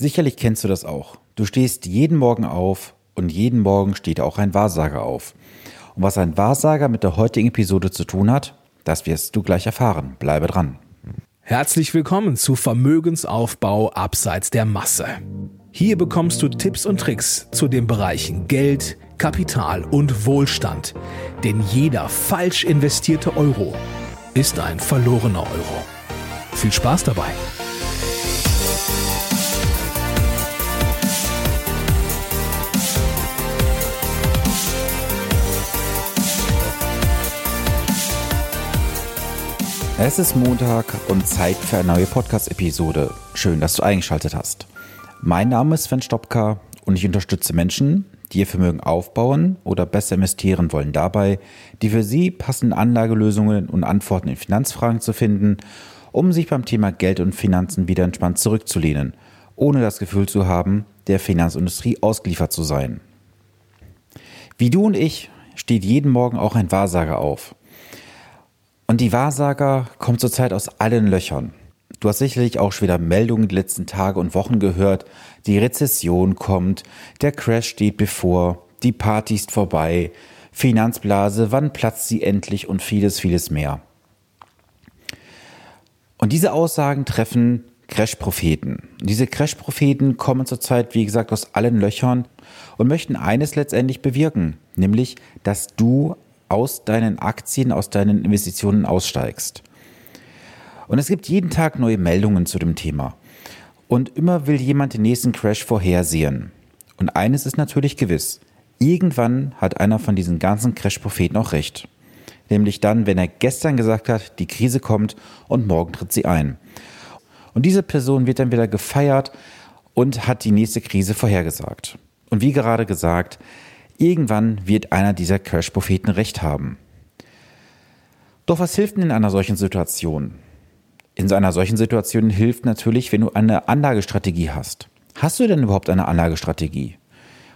Sicherlich kennst du das auch. Du stehst jeden Morgen auf und jeden Morgen steht auch ein Wahrsager auf. Und was ein Wahrsager mit der heutigen Episode zu tun hat, das wirst du gleich erfahren. Bleibe dran. Herzlich willkommen zu Vermögensaufbau abseits der Masse. Hier bekommst du Tipps und Tricks zu den Bereichen Geld, Kapital und Wohlstand. Denn jeder falsch investierte Euro ist ein verlorener Euro. Viel Spaß dabei! Es ist Montag und Zeit für eine neue Podcast-Episode. Schön, dass du eingeschaltet hast. Mein Name ist Sven Stopka und ich unterstütze Menschen, die ihr Vermögen aufbauen oder besser investieren wollen, dabei, die für sie passenden Anlagelösungen und Antworten in Finanzfragen zu finden, um sich beim Thema Geld und Finanzen wieder entspannt zurückzulehnen, ohne das Gefühl zu haben, der Finanzindustrie ausgeliefert zu sein. Wie du und ich steht jeden Morgen auch ein Wahrsager auf. Und die Wahrsager kommen zurzeit aus allen Löchern. Du hast sicherlich auch schon wieder Meldungen die letzten Tage und Wochen gehört. Die Rezession kommt, der Crash steht bevor, die Party ist vorbei, Finanzblase, wann platzt sie endlich und vieles, vieles mehr. Und diese Aussagen treffen Crash-Propheten. Diese Crash-Propheten kommen zurzeit, wie gesagt, aus allen Löchern und möchten eines letztendlich bewirken, nämlich, dass du aus deinen Aktien, aus deinen Investitionen aussteigst. Und es gibt jeden Tag neue Meldungen zu dem Thema. Und immer will jemand den nächsten Crash vorhersehen. Und eines ist natürlich gewiss. Irgendwann hat einer von diesen ganzen Crash-Propheten auch recht. Nämlich dann, wenn er gestern gesagt hat, die Krise kommt und morgen tritt sie ein. Und diese Person wird dann wieder gefeiert und hat die nächste Krise vorhergesagt. Und wie gerade gesagt, Irgendwann wird einer dieser Crash-Propheten recht haben. Doch was hilft denn in einer solchen Situation? In einer solchen Situation hilft natürlich, wenn du eine Anlagestrategie hast. Hast du denn überhaupt eine Anlagestrategie?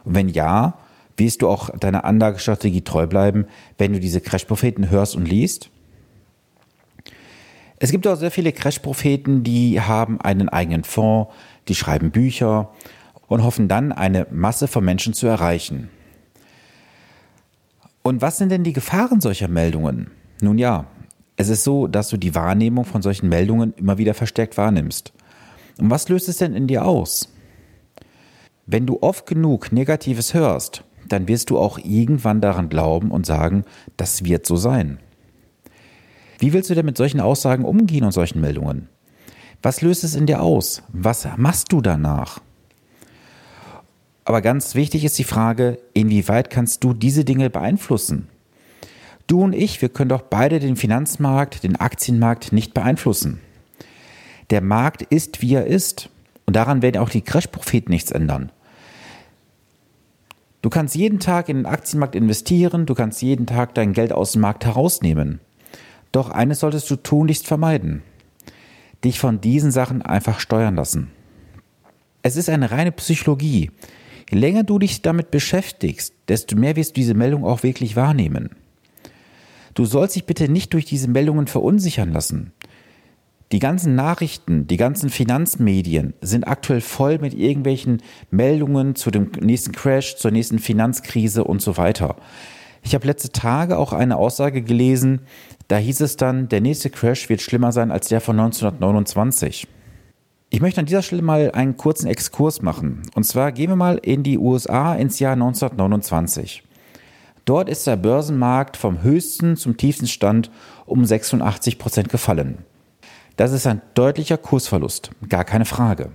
Und wenn ja, wirst du auch deiner Anlagestrategie treu bleiben, wenn du diese Crash-Propheten hörst und liest? Es gibt auch sehr viele Crash-Propheten, die haben einen eigenen Fonds, die schreiben Bücher und hoffen dann, eine Masse von Menschen zu erreichen. Und was sind denn die Gefahren solcher Meldungen? Nun ja, es ist so, dass du die Wahrnehmung von solchen Meldungen immer wieder verstärkt wahrnimmst. Und was löst es denn in dir aus? Wenn du oft genug Negatives hörst, dann wirst du auch irgendwann daran glauben und sagen, das wird so sein. Wie willst du denn mit solchen Aussagen umgehen und solchen Meldungen? Was löst es in dir aus? Was machst du danach? Aber ganz wichtig ist die Frage, inwieweit kannst du diese Dinge beeinflussen? Du und ich, wir können doch beide den Finanzmarkt, den Aktienmarkt nicht beeinflussen. Der Markt ist, wie er ist. Und daran werden auch die Crash-Propheten nichts ändern. Du kannst jeden Tag in den Aktienmarkt investieren, du kannst jeden Tag dein Geld aus dem Markt herausnehmen. Doch eines solltest du tunlichst vermeiden. Dich von diesen Sachen einfach steuern lassen. Es ist eine reine Psychologie. Je länger du dich damit beschäftigst, desto mehr wirst du diese Meldung auch wirklich wahrnehmen. Du sollst dich bitte nicht durch diese Meldungen verunsichern lassen. Die ganzen Nachrichten, die ganzen Finanzmedien sind aktuell voll mit irgendwelchen Meldungen zu dem nächsten Crash, zur nächsten Finanzkrise und so weiter. Ich habe letzte Tage auch eine Aussage gelesen, da hieß es dann, der nächste Crash wird schlimmer sein als der von 1929. Ich möchte an dieser Stelle mal einen kurzen Exkurs machen. Und zwar gehen wir mal in die USA ins Jahr 1929. Dort ist der Börsenmarkt vom höchsten zum tiefsten Stand um 86 Prozent gefallen. Das ist ein deutlicher Kursverlust, gar keine Frage.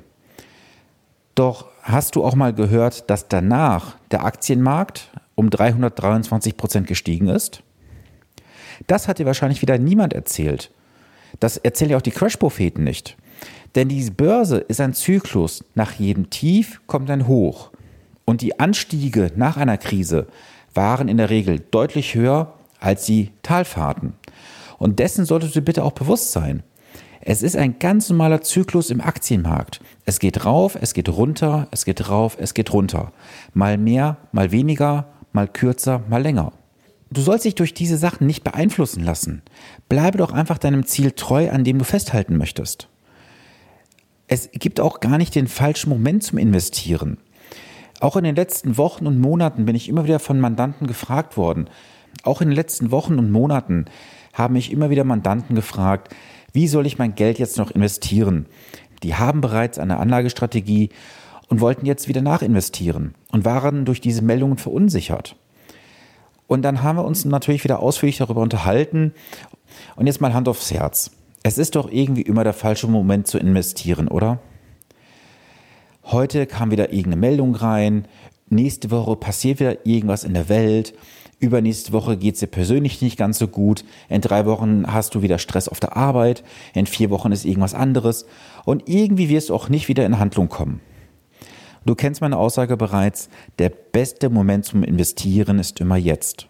Doch hast du auch mal gehört, dass danach der Aktienmarkt um 323 Prozent gestiegen ist? Das hat dir wahrscheinlich wieder niemand erzählt. Das erzählen ja auch die Crash-Propheten nicht. Denn die Börse ist ein Zyklus. Nach jedem Tief kommt ein Hoch. Und die Anstiege nach einer Krise waren in der Regel deutlich höher als die Talfahrten. Und dessen solltest du bitte auch bewusst sein. Es ist ein ganz normaler Zyklus im Aktienmarkt. Es geht rauf, es geht runter, es geht rauf, es geht runter. Mal mehr, mal weniger, mal kürzer, mal länger. Du sollst dich durch diese Sachen nicht beeinflussen lassen. Bleibe doch einfach deinem Ziel treu, an dem du festhalten möchtest. Es gibt auch gar nicht den falschen Moment zum Investieren. Auch in den letzten Wochen und Monaten bin ich immer wieder von Mandanten gefragt worden. Auch in den letzten Wochen und Monaten haben mich immer wieder Mandanten gefragt, wie soll ich mein Geld jetzt noch investieren? Die haben bereits eine Anlagestrategie und wollten jetzt wieder nachinvestieren und waren durch diese Meldungen verunsichert. Und dann haben wir uns natürlich wieder ausführlich darüber unterhalten. Und jetzt mal Hand aufs Herz. Es ist doch irgendwie immer der falsche Moment zu investieren, oder? Heute kam wieder irgendeine Meldung rein, nächste Woche passiert wieder irgendwas in der Welt, übernächste Woche geht es dir persönlich nicht ganz so gut, in drei Wochen hast du wieder Stress auf der Arbeit, in vier Wochen ist irgendwas anderes. Und irgendwie wirst du auch nicht wieder in Handlung kommen. Du kennst meine Aussage bereits, der beste Moment zum Investieren ist immer jetzt.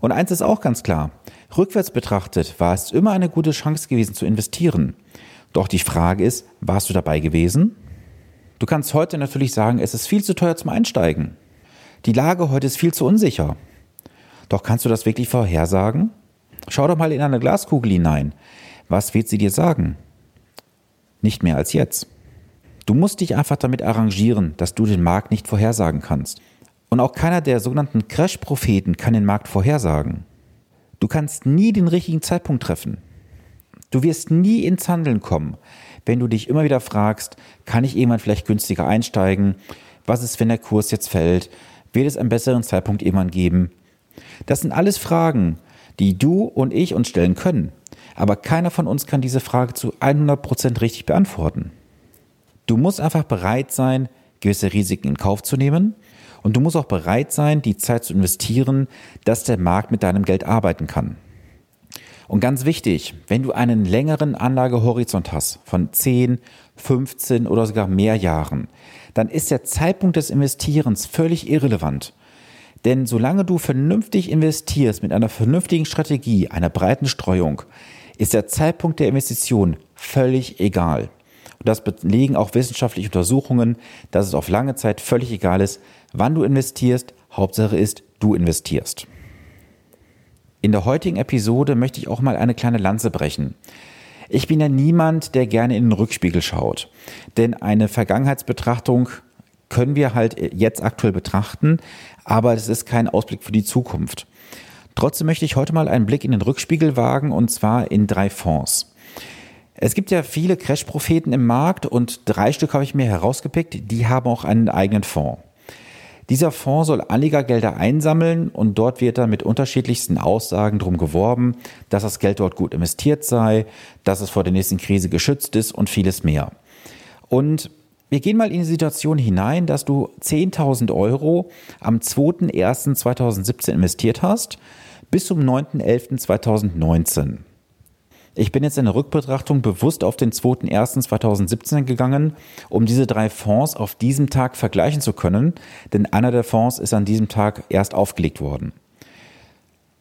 Und eins ist auch ganz klar, rückwärts betrachtet war es immer eine gute Chance gewesen zu investieren. Doch die Frage ist, warst du dabei gewesen? Du kannst heute natürlich sagen, es ist viel zu teuer zum Einsteigen. Die Lage heute ist viel zu unsicher. Doch kannst du das wirklich vorhersagen? Schau doch mal in eine Glaskugel hinein. Was wird sie dir sagen? Nicht mehr als jetzt. Du musst dich einfach damit arrangieren, dass du den Markt nicht vorhersagen kannst. Und auch keiner der sogenannten Crash-Propheten kann den Markt vorhersagen. Du kannst nie den richtigen Zeitpunkt treffen. Du wirst nie ins Handeln kommen, wenn du dich immer wieder fragst, kann ich irgendwann vielleicht günstiger einsteigen? Was ist, wenn der Kurs jetzt fällt? Wird es einen besseren Zeitpunkt irgendwann geben? Das sind alles Fragen, die du und ich uns stellen können. Aber keiner von uns kann diese Frage zu 100% richtig beantworten. Du musst einfach bereit sein, gewisse Risiken in Kauf zu nehmen. Und du musst auch bereit sein, die Zeit zu investieren, dass der Markt mit deinem Geld arbeiten kann. Und ganz wichtig, wenn du einen längeren Anlagehorizont hast von 10, 15 oder sogar mehr Jahren, dann ist der Zeitpunkt des Investierens völlig irrelevant. Denn solange du vernünftig investierst mit einer vernünftigen Strategie, einer breiten Streuung, ist der Zeitpunkt der Investition völlig egal. Und das belegen auch wissenschaftliche Untersuchungen, dass es auf lange Zeit völlig egal ist, wann du investierst. Hauptsache ist, du investierst. In der heutigen Episode möchte ich auch mal eine kleine Lanze brechen. Ich bin ja niemand, der gerne in den Rückspiegel schaut. Denn eine Vergangenheitsbetrachtung können wir halt jetzt aktuell betrachten, aber es ist kein Ausblick für die Zukunft. Trotzdem möchte ich heute mal einen Blick in den Rückspiegel wagen und zwar in drei Fonds. Es gibt ja viele Crash-Propheten im Markt und drei Stück habe ich mir herausgepickt, die haben auch einen eigenen Fonds. Dieser Fonds soll Anlegergelder einsammeln und dort wird dann mit unterschiedlichsten Aussagen drum geworben, dass das Geld dort gut investiert sei, dass es vor der nächsten Krise geschützt ist und vieles mehr. Und wir gehen mal in die Situation hinein, dass du 10.000 Euro am 2.1.2017 investiert hast bis zum 9.11.2019. Ich bin jetzt in der Rückbetrachtung bewusst auf den 2.1.2017 gegangen, um diese drei Fonds auf diesem Tag vergleichen zu können, denn einer der Fonds ist an diesem Tag erst aufgelegt worden.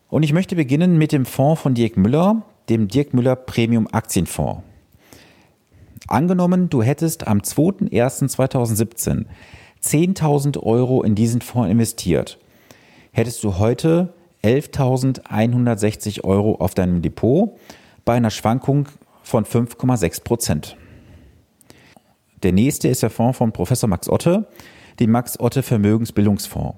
Und ich möchte beginnen mit dem Fonds von Dirk Müller, dem Dirk Müller Premium Aktienfonds. Angenommen, du hättest am 2.1.2017 10.000 Euro in diesen Fonds investiert, hättest du heute 11.160 Euro auf deinem Depot bei einer Schwankung von 5,6 Prozent. Der nächste ist der Fonds von Professor Max Otte, den Max Otte Vermögensbildungsfonds.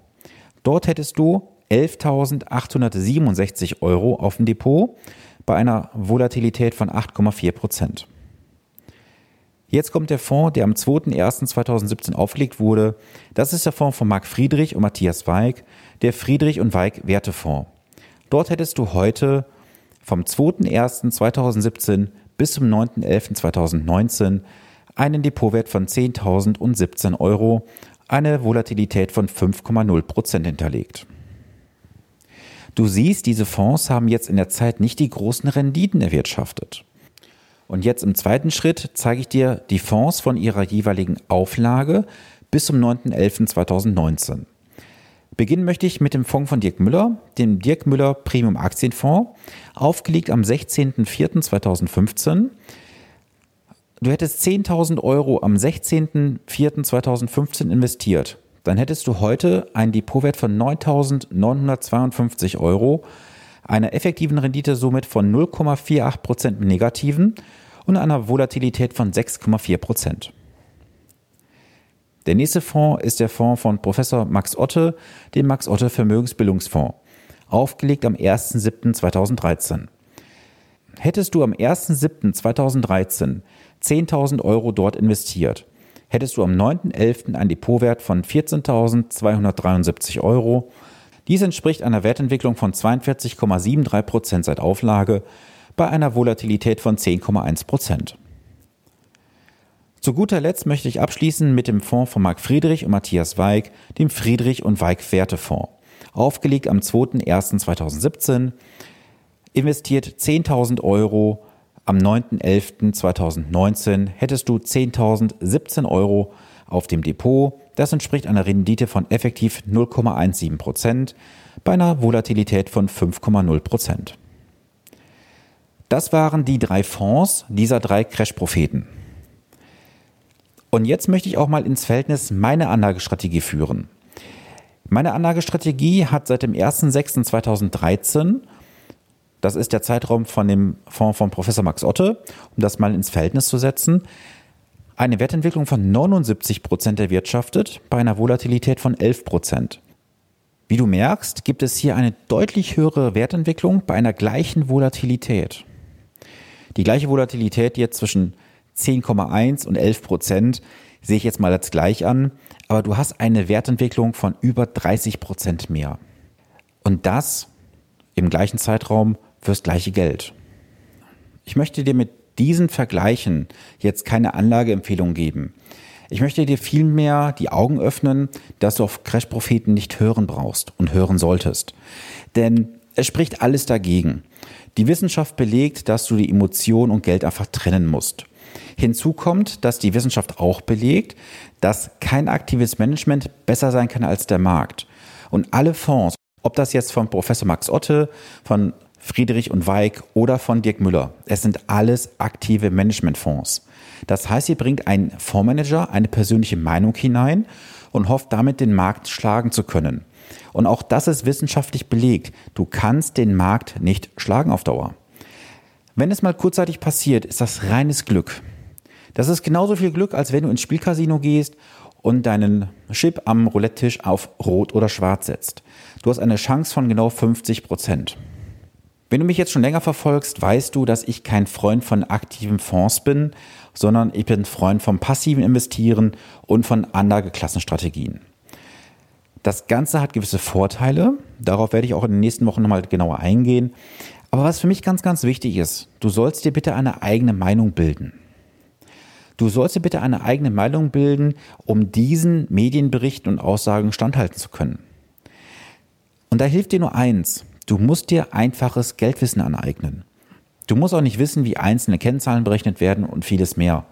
Dort hättest du 11.867 Euro auf dem Depot bei einer Volatilität von 8,4 Prozent. Jetzt kommt der Fonds, der am 2.1.2017 aufgelegt wurde. Das ist der Fonds von Marc Friedrich und Matthias Weig, der Friedrich und Weig Wertefonds. Dort hättest du heute vom 2.1.2017 bis zum 9.11.2019 einen Depotwert von 10.017 Euro, eine Volatilität von 5,0 Prozent hinterlegt. Du siehst, diese Fonds haben jetzt in der Zeit nicht die großen Renditen erwirtschaftet. Und jetzt im zweiten Schritt zeige ich dir die Fonds von ihrer jeweiligen Auflage bis zum 9.11.2019. Beginnen möchte ich mit dem Fonds von Dirk Müller, dem Dirk Müller Premium Aktienfonds, aufgelegt am 16.04.2015. Du hättest 10.000 Euro am 16.04.2015 investiert. Dann hättest du heute einen Depotwert von 9.952 Euro, einer effektiven Rendite somit von 0,48% im Negativen und einer Volatilität von 6,4 Prozent. Der nächste Fonds ist der Fonds von Professor Max Otte, dem Max Otte Vermögensbildungsfonds, aufgelegt am 1.7.2013. Hättest du am 1.7.2013 10.000 Euro dort investiert, hättest du am 9.11. einen Depotwert von 14.273 Euro. Dies entspricht einer Wertentwicklung von 42,73 Prozent seit Auflage bei einer Volatilität von 10,1 Prozent. Zu guter Letzt möchte ich abschließen mit dem Fonds von Marc Friedrich und Matthias Weig, dem Friedrich und Weig Wertefonds. Aufgelegt am 2.1.2017, investiert 10.000 Euro am 9.11.2019 hättest du 10.017 Euro auf dem Depot. Das entspricht einer Rendite von effektiv 0,17 Prozent bei einer Volatilität von 5,0 Prozent. Das waren die drei Fonds dieser drei Crash-Propheten. Und jetzt möchte ich auch mal ins Verhältnis meine Anlagestrategie führen. Meine Anlagestrategie hat seit dem 1.6.2013 das ist der Zeitraum von dem Fonds von Professor Max Otte, um das mal ins Verhältnis zu setzen. Eine Wertentwicklung von 79 Prozent erwirtschaftet bei einer Volatilität von 11 Prozent. Wie du merkst, gibt es hier eine deutlich höhere Wertentwicklung bei einer gleichen Volatilität. Die gleiche Volatilität jetzt zwischen 10,1 und 11 Prozent sehe ich jetzt mal als gleich an, aber du hast eine Wertentwicklung von über 30 Prozent mehr. Und das im gleichen Zeitraum fürs gleiche Geld. Ich möchte dir mit diesen Vergleichen jetzt keine Anlageempfehlung geben. Ich möchte dir vielmehr die Augen öffnen, dass du auf Crash-Propheten nicht hören brauchst und hören solltest. Denn es spricht alles dagegen. Die Wissenschaft belegt, dass du die Emotion und Geld einfach trennen musst. Hinzu kommt, dass die Wissenschaft auch belegt, dass kein aktives Management besser sein kann als der Markt. Und alle Fonds, ob das jetzt von Professor Max Otte, von Friedrich und Weig oder von Dirk Müller. Es sind alles aktive Managementfonds. Das heißt, ihr bringt einen Fondsmanager eine persönliche Meinung hinein und hofft damit den Markt schlagen zu können. Und auch das ist wissenschaftlich belegt. Du kannst den Markt nicht schlagen auf Dauer. Wenn es mal kurzzeitig passiert, ist das reines Glück. Das ist genauso viel Glück, als wenn du ins Spielcasino gehst und deinen Chip am Roulette-Tisch auf Rot oder Schwarz setzt. Du hast eine Chance von genau 50 Prozent. Wenn du mich jetzt schon länger verfolgst, weißt du, dass ich kein Freund von aktiven Fonds bin, sondern ich bin Freund vom passiven Investieren und von Anlageklassenstrategien. Das Ganze hat gewisse Vorteile, darauf werde ich auch in den nächsten Wochen nochmal genauer eingehen. Aber was für mich ganz, ganz wichtig ist, du sollst dir bitte eine eigene Meinung bilden. Du sollst dir bitte eine eigene Meinung bilden, um diesen Medienberichten und Aussagen standhalten zu können. Und da hilft dir nur eins, Du musst dir einfaches Geldwissen aneignen. Du musst auch nicht wissen, wie einzelne Kennzahlen berechnet werden und vieles mehr.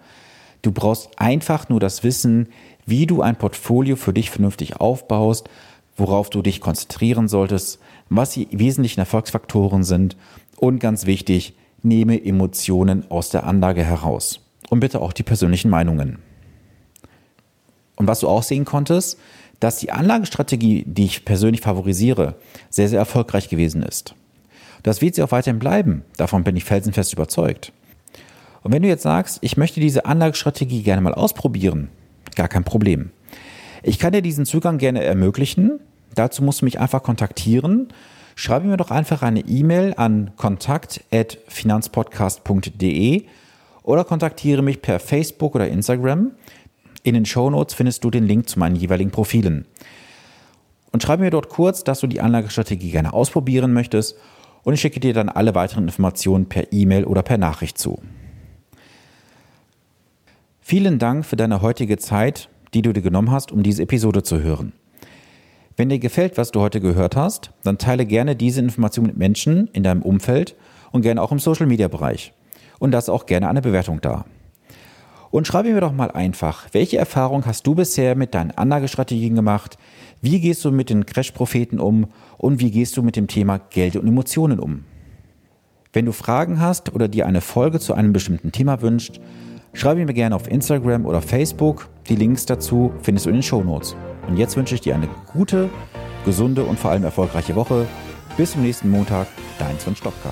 Du brauchst einfach nur das Wissen, wie du ein Portfolio für dich vernünftig aufbaust, worauf du dich konzentrieren solltest, was die wesentlichen Erfolgsfaktoren sind und ganz wichtig, nehme Emotionen aus der Anlage heraus und bitte auch die persönlichen Meinungen. Und was du auch sehen konntest, dass die Anlagestrategie, die ich persönlich favorisiere, sehr, sehr erfolgreich gewesen ist. Das wird sie auch weiterhin bleiben. Davon bin ich felsenfest überzeugt. Und wenn du jetzt sagst, ich möchte diese Anlagestrategie gerne mal ausprobieren, gar kein Problem. Ich kann dir diesen Zugang gerne ermöglichen. Dazu musst du mich einfach kontaktieren. Schreibe mir doch einfach eine E-Mail an kontakt.finanzpodcast.de oder kontaktiere mich per Facebook oder Instagram. In den Show Notes findest du den Link zu meinen jeweiligen Profilen. Und schreibe mir dort kurz, dass du die Anlagestrategie gerne ausprobieren möchtest und ich schicke dir dann alle weiteren Informationen per E-Mail oder per Nachricht zu. Vielen Dank für deine heutige Zeit, die du dir genommen hast, um diese Episode zu hören. Wenn dir gefällt, was du heute gehört hast, dann teile gerne diese Information mit Menschen in deinem Umfeld und gerne auch im Social Media Bereich. Und lass auch gerne eine Bewertung da. Und schreibe mir doch mal einfach, welche Erfahrung hast du bisher mit deinen Anlagestrategien gemacht? Wie gehst du mit den Crash-Propheten um? Und wie gehst du mit dem Thema Geld und Emotionen um? Wenn du Fragen hast oder dir eine Folge zu einem bestimmten Thema wünscht, schreibe mir gerne auf Instagram oder Facebook. Die Links dazu findest du in den Show Notes. Und jetzt wünsche ich dir eine gute, gesunde und vor allem erfolgreiche Woche. Bis zum nächsten Montag, dein Sven Stopka.